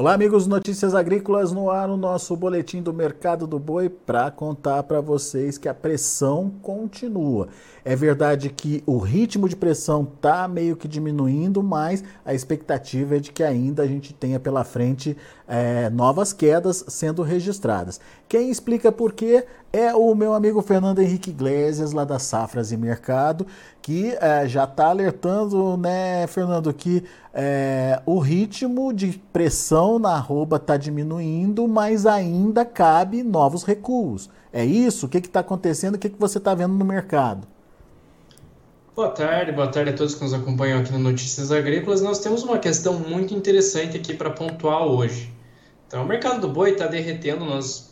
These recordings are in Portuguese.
Olá, amigos Notícias Agrícolas no ar, o nosso boletim do mercado do boi para contar para vocês que a pressão continua. É verdade que o ritmo de pressão está meio que diminuindo, mas a expectativa é de que ainda a gente tenha pela frente é, novas quedas sendo registradas. Quem explica por quê é o meu amigo Fernando Henrique Iglesias, lá da Safras e Mercado, que é, já está alertando, né, Fernando, que é, o ritmo de pressão na arroba está diminuindo, mas ainda cabe novos recuos. É isso? O que está acontecendo? O que, que você está vendo no mercado? Boa tarde, boa tarde a todos que nos acompanham aqui no Notícias Agrícolas. Nós temos uma questão muito interessante aqui para pontuar hoje. Então, o mercado do boi está derretendo, nós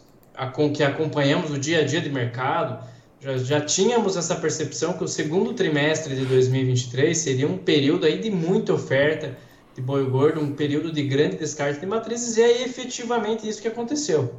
que acompanhamos o dia a dia de mercado, já, já tínhamos essa percepção que o segundo trimestre de 2023 seria um período aí de muita oferta de boi gordo, um período de grande descarte de matrizes, e é efetivamente isso que aconteceu.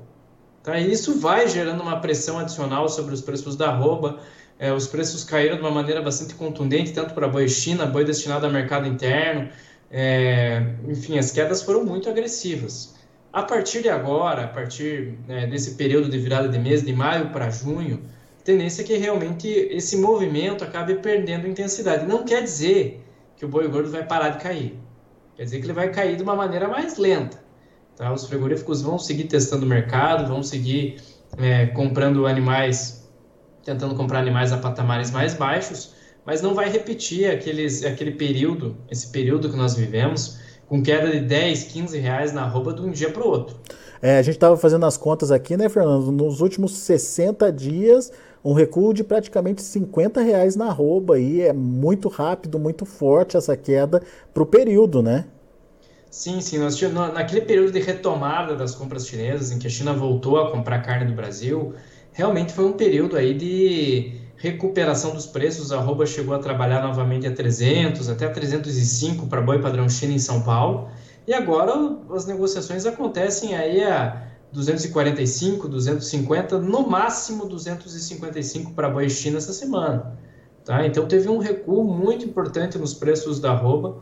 Tá? E isso vai gerando uma pressão adicional sobre os preços da arroba, é, os preços caíram de uma maneira bastante contundente, tanto para boi China, boi destinado ao mercado interno, é, enfim, as quedas foram muito agressivas. A partir de agora, a partir né, desse período de virada de mês, de maio para junho, a tendência é que realmente esse movimento acabe perdendo intensidade. Não quer dizer que o boi gordo vai parar de cair. Quer dizer que ele vai cair de uma maneira mais lenta. Tá? Os frigoríficos vão seguir testando o mercado, vão seguir é, comprando animais, tentando comprar animais a patamares mais baixos, mas não vai repetir aqueles, aquele período, esse período que nós vivemos, com queda de 10, 15 reais na roupa de um dia para o outro. É, a gente estava fazendo as contas aqui, né, Fernando? Nos últimos 60 dias, um recuo de praticamente 50 reais na arroba aí. É muito rápido, muito forte essa queda para o período, né? Sim, sim. Nós naquele período de retomada das compras chinesas, em que a China voltou a comprar carne do Brasil, realmente foi um período aí de recuperação dos preços, a arroba chegou a trabalhar novamente a 300, até 305 para boi padrão China em São Paulo, e agora as negociações acontecem aí a 245, 250, no máximo 255 para boi China essa semana. Tá? Então teve um recuo muito importante nos preços da arroba,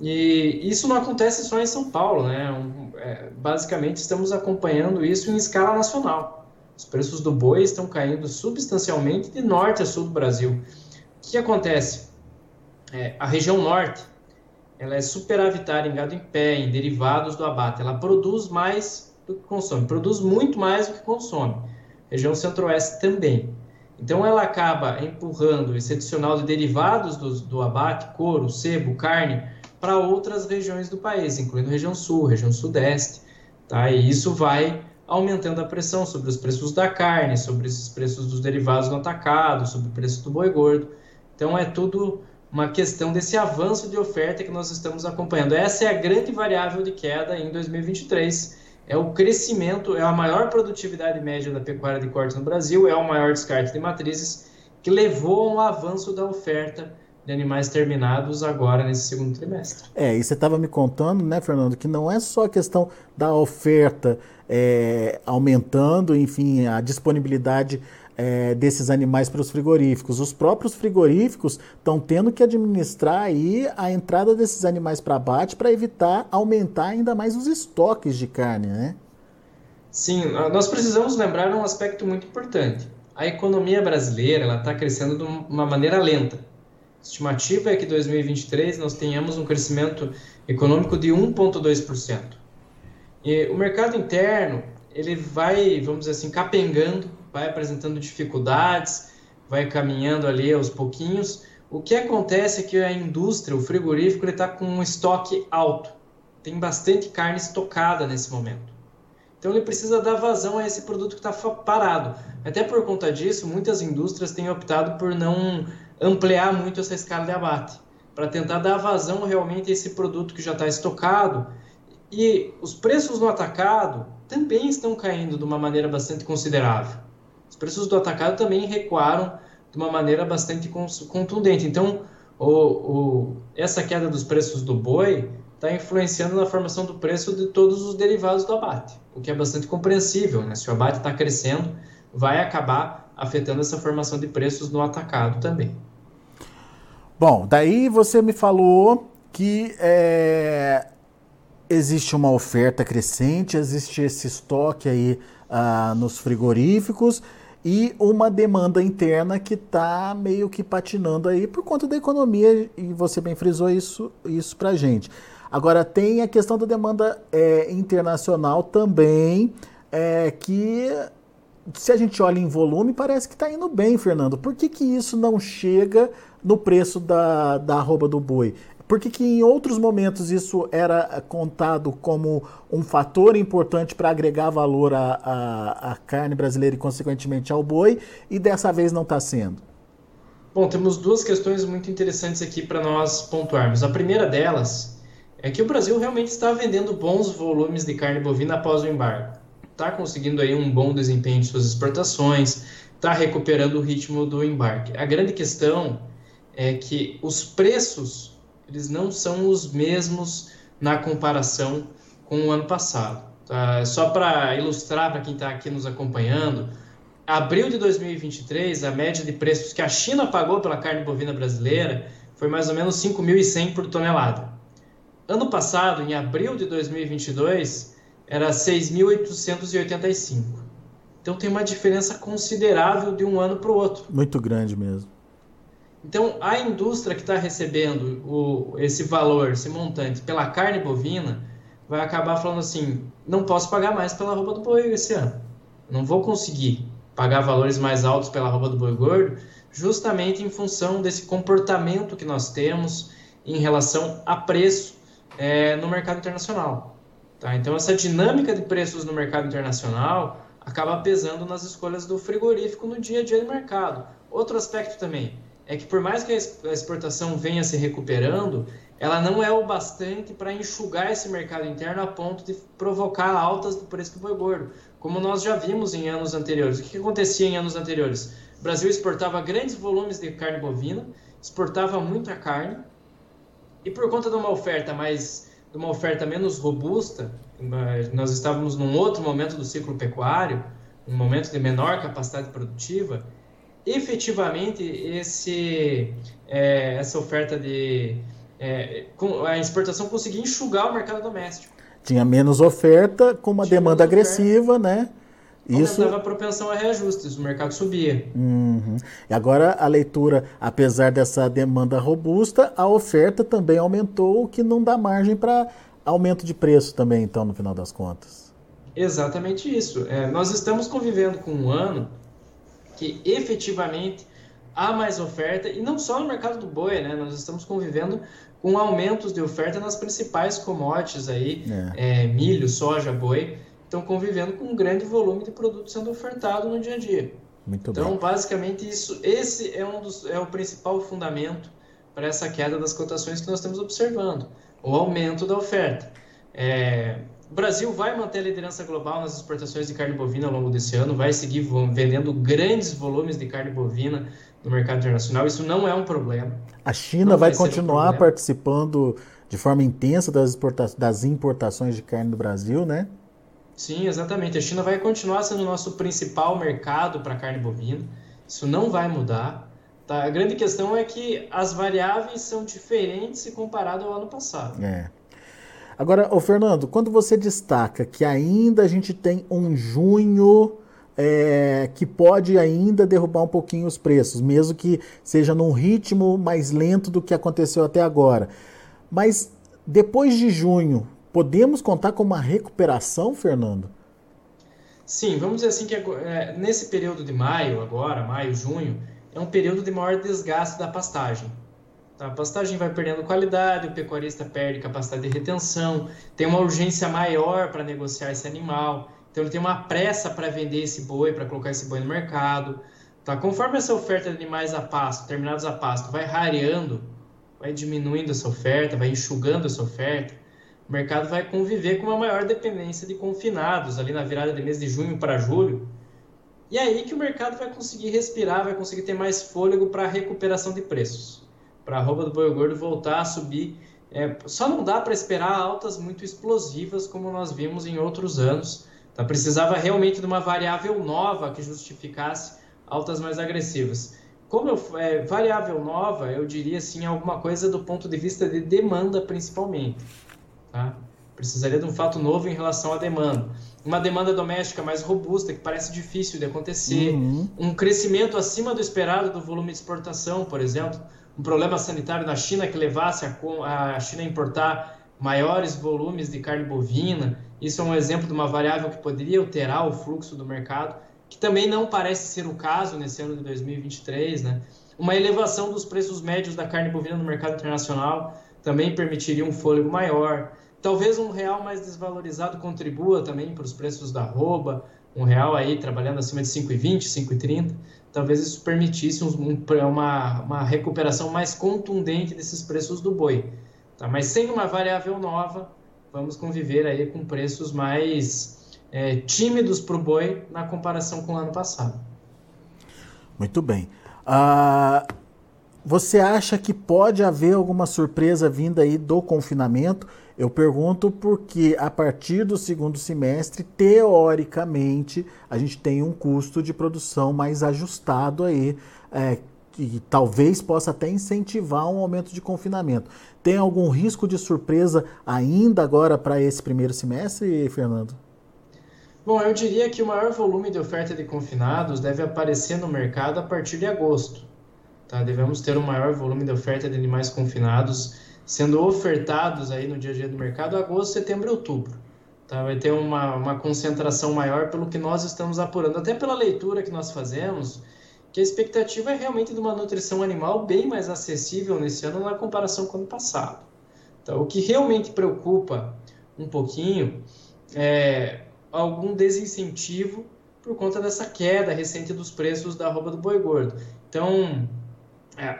e isso não acontece só em São Paulo, né? É, basicamente estamos acompanhando isso em escala nacional. Os preços do boi estão caindo substancialmente de norte a sul do Brasil. O que acontece? É, a região norte ela é superavitária em gado em pé, em derivados do abate. Ela produz mais do que consome, produz muito mais do que consome. Região centro-oeste também. Então ela acaba empurrando esse adicional de derivados do, do abate, couro, sebo, carne, para outras regiões do país, incluindo região sul, região sudeste. Tá? E isso vai aumentando a pressão sobre os preços da carne, sobre esses preços dos derivados no atacado, sobre o preço do boi gordo. Então é tudo uma questão desse avanço de oferta que nós estamos acompanhando. Essa é a grande variável de queda em 2023. É o crescimento, é a maior produtividade média da pecuária de corte no Brasil, é o maior descarte de matrizes, que levou a um avanço da oferta de animais terminados agora nesse segundo trimestre. É, e você estava me contando, né, Fernando, que não é só a questão da oferta é, aumentando, enfim, a disponibilidade é, desses animais para os frigoríficos. Os próprios frigoríficos estão tendo que administrar aí a entrada desses animais para abate para evitar aumentar ainda mais os estoques de carne, né? Sim, nós precisamos lembrar um aspecto muito importante. A economia brasileira está crescendo de uma maneira lenta estimativa é que em 2023 nós tenhamos um crescimento econômico de 1,2%. E o mercado interno, ele vai, vamos dizer assim, capengando, vai apresentando dificuldades, vai caminhando ali aos pouquinhos. O que acontece é que a indústria, o frigorífico, ele está com um estoque alto. Tem bastante carne estocada nesse momento. Então ele precisa dar vazão a esse produto que está parado. Até por conta disso, muitas indústrias têm optado por não ampliar muito essa escala de abate, para tentar dar vazão realmente a esse produto que já está estocado. E os preços no atacado também estão caindo de uma maneira bastante considerável. Os preços do atacado também recuaram de uma maneira bastante contundente. Então, o, o, essa queda dos preços do boi está influenciando na formação do preço de todos os derivados do abate, o que é bastante compreensível. Né? Se o abate está crescendo, vai acabar afetando essa formação de preços no atacado também. Bom, daí você me falou que é, existe uma oferta crescente, existe esse estoque aí ah, nos frigoríficos e uma demanda interna que está meio que patinando aí por conta da economia, e você bem frisou isso, isso para gente. Agora, tem a questão da demanda é, internacional também, é, que se a gente olha em volume, parece que está indo bem, Fernando. Por que, que isso não chega no preço da, da arroba do boi? Por que, que em outros momentos isso era contado como um fator importante para agregar valor à, à, à, carne brasileira e, consequentemente, ao boi, e dessa vez não está sendo? Bom, temos duas questões muito interessantes aqui para nós pontuarmos. A primeira delas é que o Brasil realmente está vendendo bons volumes de carne bovina após o embargo. Está conseguindo aí um bom desempenho de suas exportações, está recuperando o ritmo do embarque. A grande questão é que os preços eles não são os mesmos na comparação com o ano passado. Tá? Só para ilustrar para quem está aqui nos acompanhando, abril de 2023, a média de preços que a China pagou pela carne bovina brasileira foi mais ou menos 5.100 por tonelada. Ano passado, em abril de 2022, era 6.885. Então tem uma diferença considerável de um ano para o outro. Muito grande mesmo. Então, a indústria que está recebendo o, esse valor, esse montante pela carne bovina, vai acabar falando assim: não posso pagar mais pela roupa do boi esse ano. Não vou conseguir pagar valores mais altos pela roupa do boi gordo, justamente em função desse comportamento que nós temos em relação a preço é, no mercado internacional. Tá? Então, essa dinâmica de preços no mercado internacional acaba pesando nas escolhas do frigorífico no dia a dia do mercado. Outro aspecto também é que por mais que a exportação venha se recuperando, ela não é o bastante para enxugar esse mercado interno a ponto de provocar altas do preço do boi gordo, como nós já vimos em anos anteriores. O que acontecia em anos anteriores? O Brasil exportava grandes volumes de carne bovina, exportava muita carne, e por conta de uma oferta mais de uma oferta menos robusta, nós estávamos num outro momento do ciclo pecuário, um momento de menor capacidade produtiva, efetivamente esse, é, essa oferta de. É, a exportação conseguia enxugar o mercado doméstico. Tinha menos oferta, com uma Tinha demanda agressiva, oferta. né? Isso aumentava a propensão a reajustes, o mercado subia. Uhum. E agora a leitura, apesar dessa demanda robusta, a oferta também aumentou, o que não dá margem para aumento de preço também, então, no final das contas. Exatamente isso. É, nós estamos convivendo com um ano que efetivamente há mais oferta, e não só no mercado do boi, né? Nós estamos convivendo com aumentos de oferta nas principais commodities aí, é. É, milho, soja, boi, estão convivendo com um grande volume de produtos sendo ofertado no dia a dia. Muito então, bem. basicamente, isso, esse é, um dos, é o principal fundamento para essa queda das cotações que nós estamos observando, o aumento da oferta. É, o Brasil vai manter a liderança global nas exportações de carne bovina ao longo desse ano, vai seguir vendendo grandes volumes de carne bovina no mercado internacional. Isso não é um problema. A China vai, vai continuar um participando de forma intensa das, das importações de carne do Brasil, né? Sim, exatamente. A China vai continuar sendo o nosso principal mercado para carne bovina. Isso não vai mudar. Tá? A grande questão é que as variáveis são diferentes se comparado ao ano passado. É. Agora, ô Fernando, quando você destaca que ainda a gente tem um junho é, que pode ainda derrubar um pouquinho os preços, mesmo que seja num ritmo mais lento do que aconteceu até agora. Mas depois de junho, podemos contar com uma recuperação, Fernando? Sim, vamos dizer assim que é, nesse período de maio, agora, maio, junho, é um período de maior desgaste da pastagem. A pastagem vai perdendo qualidade, o pecuarista perde capacidade de retenção, tem uma urgência maior para negociar esse animal, então ele tem uma pressa para vender esse boi, para colocar esse boi no mercado. Tá? Conforme essa oferta de animais a pasto, terminados a pasto, vai rareando, vai diminuindo essa oferta, vai enxugando essa oferta, o mercado vai conviver com uma maior dependência de confinados ali na virada de mês de junho para julho. E é aí que o mercado vai conseguir respirar, vai conseguir ter mais fôlego para a recuperação de preços para a roupa do boi gordo voltar a subir. É, só não dá para esperar altas muito explosivas como nós vimos em outros anos. Tá? Precisava realmente de uma variável nova que justificasse altas mais agressivas. Como eu, é, variável nova, eu diria assim alguma coisa do ponto de vista de demanda principalmente. Tá? Precisaria de um fato novo em relação à demanda. Uma demanda doméstica mais robusta, que parece difícil de acontecer. Uhum. Um crescimento acima do esperado do volume de exportação, por exemplo. Um problema sanitário na China que levasse a, a China a importar maiores volumes de carne bovina. Isso é um exemplo de uma variável que poderia alterar o fluxo do mercado, que também não parece ser o caso nesse ano de 2023, né? Uma elevação dos preços médios da carne bovina no mercado internacional também permitiria um fôlego maior. Talvez um real mais desvalorizado contribua também para os preços da arroba, um real aí trabalhando acima de 5,20, 5,30. Talvez isso permitisse um, uma, uma recuperação mais contundente desses preços do boi. Tá? Mas sem uma variável nova, vamos conviver aí com preços mais é, tímidos para o boi na comparação com o ano passado. Muito bem. Uh, você acha que pode haver alguma surpresa vinda aí do confinamento? Eu pergunto porque a partir do segundo semestre, teoricamente, a gente tem um custo de produção mais ajustado aí, é, que talvez possa até incentivar um aumento de confinamento. Tem algum risco de surpresa ainda agora para esse primeiro semestre, Fernando? Bom, eu diria que o maior volume de oferta de confinados deve aparecer no mercado a partir de agosto. Tá? Devemos ter um maior volume de oferta de animais confinados sendo ofertados aí no dia a dia do mercado agosto, setembro e outubro. Tá? Vai ter uma, uma concentração maior pelo que nós estamos apurando, até pela leitura que nós fazemos, que a expectativa é realmente de uma nutrição animal bem mais acessível nesse ano na comparação com o ano passado. Então, o que realmente preocupa um pouquinho é algum desincentivo por conta dessa queda recente dos preços da arroba do boi gordo. Então,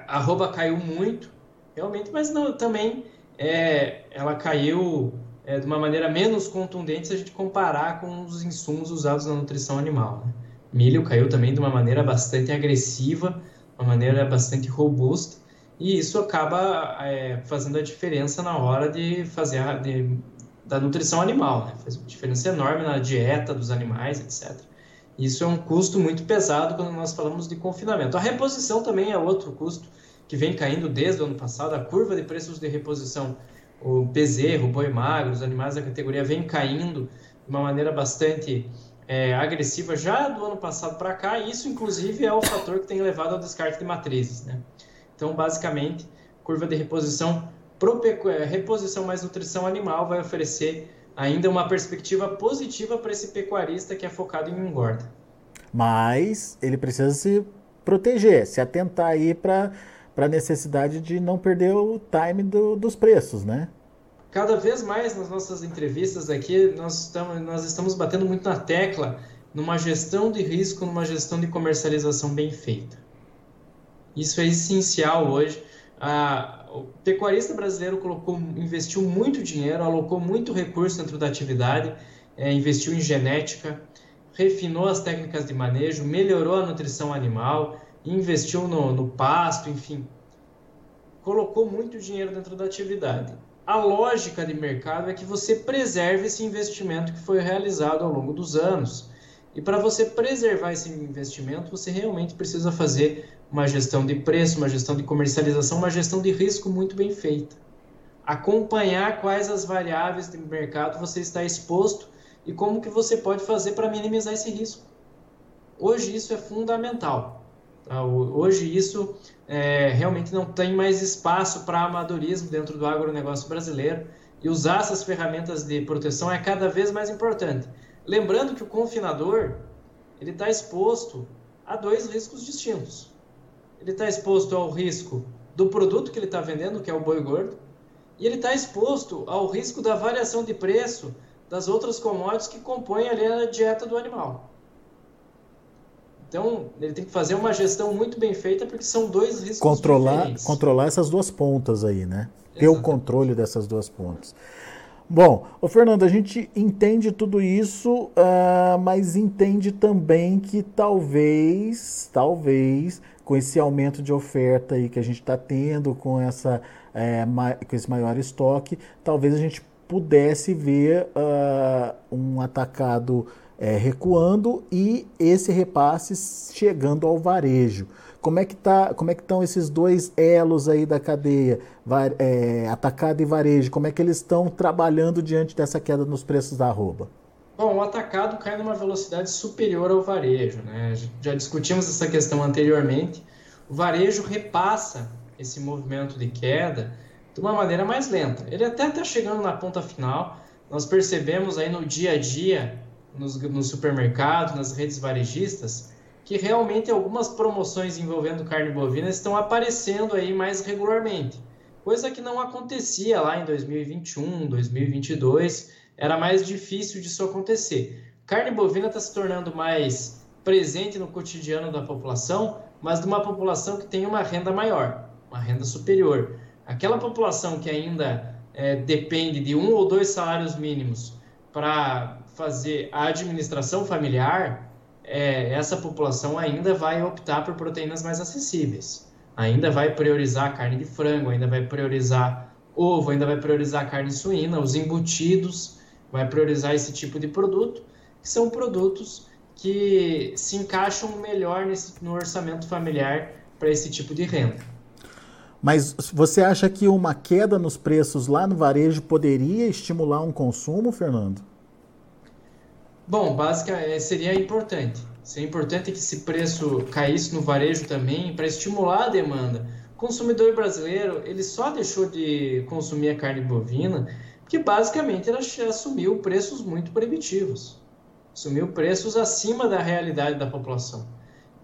arroba caiu muito, realmente, mas não, também é, ela caiu é, de uma maneira menos contundente se a gente comparar com os insumos usados na nutrição animal. Né? Milho caiu também de uma maneira bastante agressiva, uma maneira bastante robusta, e isso acaba é, fazendo a diferença na hora de fazer a, de, da nutrição animal, né? faz uma diferença enorme na dieta dos animais, etc. Isso é um custo muito pesado quando nós falamos de confinamento. A reposição também é outro custo que vem caindo desde o ano passado. A curva de preços de reposição, o bezerro, o boi magro, os animais da categoria vem caindo de uma maneira bastante é, agressiva já do ano passado para cá, isso inclusive é o fator que tem levado ao descarte de matrizes. Né? Então, basicamente, curva de reposição, pro, reposição mais nutrição animal vai oferecer ainda uma perspectiva positiva para esse pecuarista que é focado em engorda. Mas ele precisa se proteger, se atentar aí para a necessidade de não perder o time do, dos preços, né? cada vez mais nas nossas entrevistas aqui, nós estamos, nós estamos batendo muito na tecla numa gestão de risco, numa gestão de comercialização bem feita. Isso é essencial hoje. Ah, o pecuarista brasileiro colocou, investiu muito dinheiro, alocou muito recurso dentro da atividade, é, investiu em genética, refinou as técnicas de manejo, melhorou a nutrição animal, investiu no, no pasto, enfim, colocou muito dinheiro dentro da atividade a lógica de mercado é que você preserve esse investimento que foi realizado ao longo dos anos. E para você preservar esse investimento, você realmente precisa fazer uma gestão de preço, uma gestão de comercialização, uma gestão de risco muito bem feita. Acompanhar quais as variáveis de mercado você está exposto e como que você pode fazer para minimizar esse risco. Hoje isso é fundamental. Tá? Hoje isso é, realmente não tem mais espaço para amadorismo dentro do agronegócio brasileiro e usar essas ferramentas de proteção é cada vez mais importante. Lembrando que o confinador ele está exposto a dois riscos distintos. Ele está exposto ao risco do produto que ele está vendendo, que é o boi gordo, e ele está exposto ao risco da variação de preço das outras commodities que compõem ali a dieta do animal. Então, ele tem que fazer uma gestão muito bem feita, porque são dois riscos controlar, diferentes. Controlar essas duas pontas aí, né? Ter o controle dessas duas pontas. Bom, o Fernando, a gente entende tudo isso, uh, mas entende também que talvez, talvez, com esse aumento de oferta aí que a gente está tendo, com, essa, é, com esse maior estoque, talvez a gente pudesse ver uh, um atacado é, recuando e esse repasse chegando ao varejo. Como é que tá, como é que estão esses dois elos aí da cadeia, var, é, atacado e varejo? Como é que eles estão trabalhando diante dessa queda nos preços da arroba? O atacado cai numa velocidade superior ao varejo, né? Já discutimos essa questão anteriormente. O varejo repassa esse movimento de queda de uma maneira mais lenta. Ele até está chegando na ponta final. Nós percebemos aí no dia a dia, nos, nos supermercados, nas redes varejistas, que realmente algumas promoções envolvendo carne bovina estão aparecendo aí mais regularmente, coisa que não acontecia lá em 2021, 2022, era mais difícil disso acontecer. Carne bovina está se tornando mais presente no cotidiano da população, mas de uma população que tem uma renda maior, uma renda superior. Aquela população que ainda é, depende de um ou dois salários mínimos para fazer a administração familiar, é, essa população ainda vai optar por proteínas mais acessíveis. Ainda vai priorizar carne de frango, ainda vai priorizar ovo, ainda vai priorizar carne suína, os embutidos, vai priorizar esse tipo de produto, que são produtos que se encaixam melhor nesse, no orçamento familiar para esse tipo de renda. Mas você acha que uma queda nos preços lá no varejo poderia estimular um consumo, Fernando? Bom, basicamente é, seria importante. Seria importante que esse preço caísse no varejo também para estimular a demanda. O consumidor brasileiro ele só deixou de consumir a carne bovina porque basicamente ela assumiu preços muito proibitivos, assumiu preços acima da realidade da população.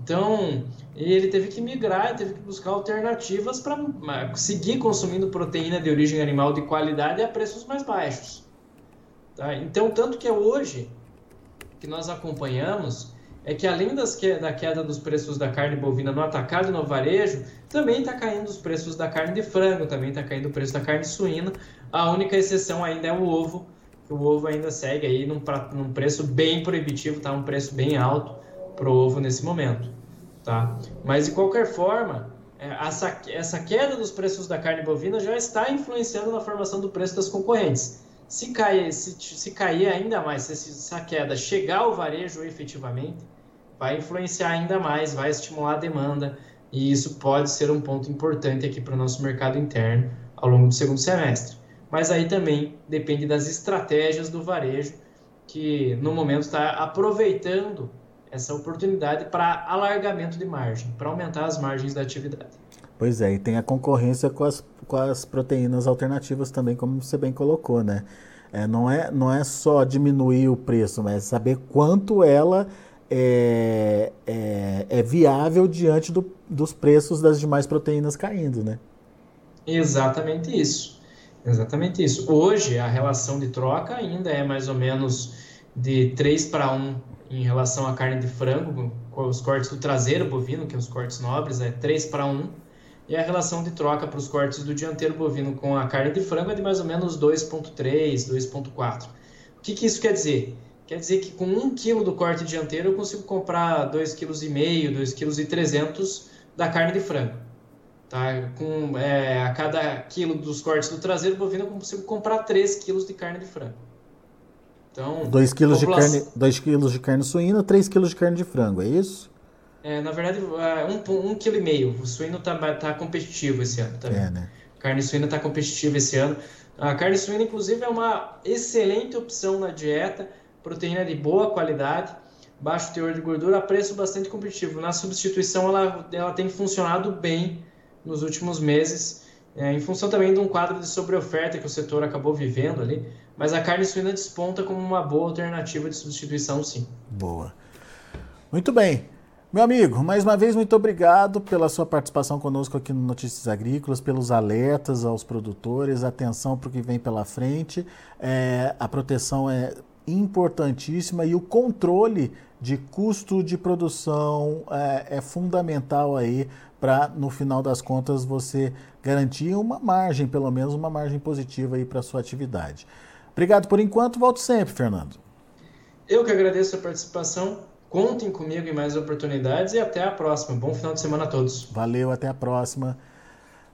Então ele teve que migrar, teve que buscar alternativas para seguir consumindo proteína de origem animal de qualidade a preços mais baixos. Tá? Então tanto que hoje que nós acompanhamos é que além das que, da queda dos preços da carne bovina no atacado e no varejo, também está caindo os preços da carne de frango, também está caindo o preço da carne suína. A única exceção ainda é o ovo, que o ovo ainda segue aí num, num preço bem proibitivo, tá? Um preço bem alto para o ovo nesse momento, tá? Mas de qualquer forma, é, essa, essa queda dos preços da carne bovina já está influenciando na formação do preço das concorrentes. Se cair, se, se cair ainda mais, se essa queda chegar ao varejo efetivamente, vai influenciar ainda mais, vai estimular a demanda, e isso pode ser um ponto importante aqui para o nosso mercado interno ao longo do segundo semestre. Mas aí também depende das estratégias do varejo, que no momento está aproveitando essa oportunidade para alargamento de margem, para aumentar as margens da atividade. Pois é, e tem a concorrência com as, com as proteínas alternativas também, como você bem colocou, né? É, não, é, não é só diminuir o preço, mas saber quanto ela é, é, é viável diante do, dos preços das demais proteínas caindo, né? Exatamente isso. Exatamente isso. Hoje, a relação de troca ainda é mais ou menos de 3 para 1 em relação à carne de frango, com os cortes do traseiro bovino, que é os cortes nobres, é 3 para 1 e a relação de troca para os cortes do dianteiro bovino com a carne de frango é de mais ou menos 2,3, 2,4. O que, que isso quer dizer? Quer dizer que com 1 kg do corte dianteiro eu consigo comprar 2,5 kg, 2,3 kg da carne de frango. Tá? Com, é, a cada quilo dos cortes do traseiro bovino eu consigo comprar 3 kg de carne de frango. Então, 2 kg população... de, carne, 2 kg de carne suína, 3 kg de carne de frango, é isso? É, na verdade, é, um, um quilo e meio. O suíno tá, tá competitivo esse ano também. É, né? Carne suína tá competitiva esse ano. A carne suína, inclusive, é uma excelente opção na dieta. Proteína de boa qualidade, baixo teor de gordura, a preço bastante competitivo. Na substituição, ela, ela tem funcionado bem nos últimos meses, é, em função também de um quadro de sobreoferta que o setor acabou vivendo ali. Mas a carne suína desponta como uma boa alternativa de substituição, sim. Boa. Muito bem. Meu amigo, mais uma vez, muito obrigado pela sua participação conosco aqui no Notícias Agrícolas, pelos alertas aos produtores, atenção para o que vem pela frente. É, a proteção é importantíssima e o controle de custo de produção é, é fundamental aí para, no final das contas, você garantir uma margem, pelo menos uma margem positiva aí para a sua atividade. Obrigado por enquanto, volto sempre, Fernando. Eu que agradeço a participação Contem comigo em mais oportunidades e até a próxima. Bom final de semana a todos. Valeu, até a próxima.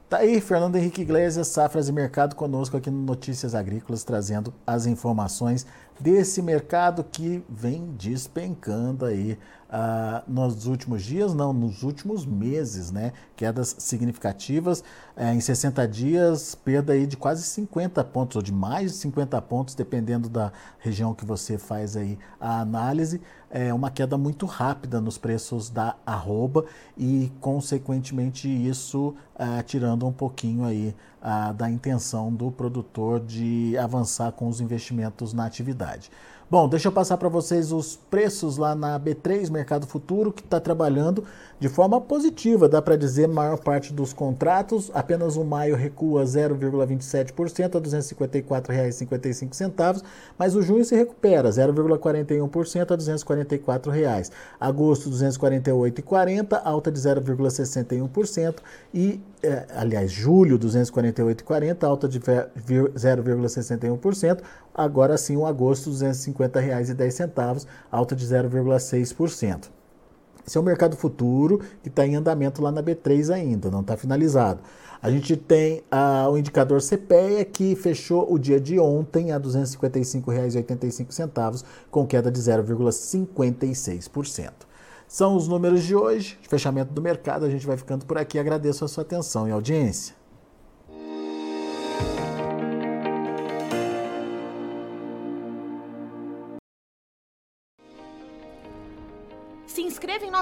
Tá aí, Fernando Henrique Iglesias, Safras e Mercado, conosco aqui no Notícias Agrícolas, trazendo as informações desse mercado que vem despencando aí ah, nos últimos dias, não, nos últimos meses, né? Quedas significativas. Eh, em 60 dias, perda aí de quase 50 pontos, ou de mais de 50 pontos, dependendo da região que você faz aí a análise. É uma queda muito rápida nos preços da arroba e, consequentemente, isso ah, tirando um pouquinho aí ah, da intenção do produtor de avançar com os investimentos na atividade. Bom, deixa eu passar para vocês os preços lá na B3 Mercado Futuro, que está trabalhando de forma positiva, dá para dizer, maior parte dos contratos. Apenas o maio recua 0,27% a R$ 254,55, mas o junho se recupera 0,41% a 244 reais. Agosto, R$ 248,40, alta de 0,61% e é, aliás, julho 248,40, alta de 0,61%. Agora sim, o agosto R$ 250,10, alta de 0,6%. Esse é o mercado futuro que está em andamento lá na B3 ainda, não está finalizado. A gente tem ah, o indicador CPEA que fechou o dia de ontem a R$ 255,85, com queda de 0,56%. São os números de hoje, fechamento do mercado. A gente vai ficando por aqui. Agradeço a sua atenção e audiência.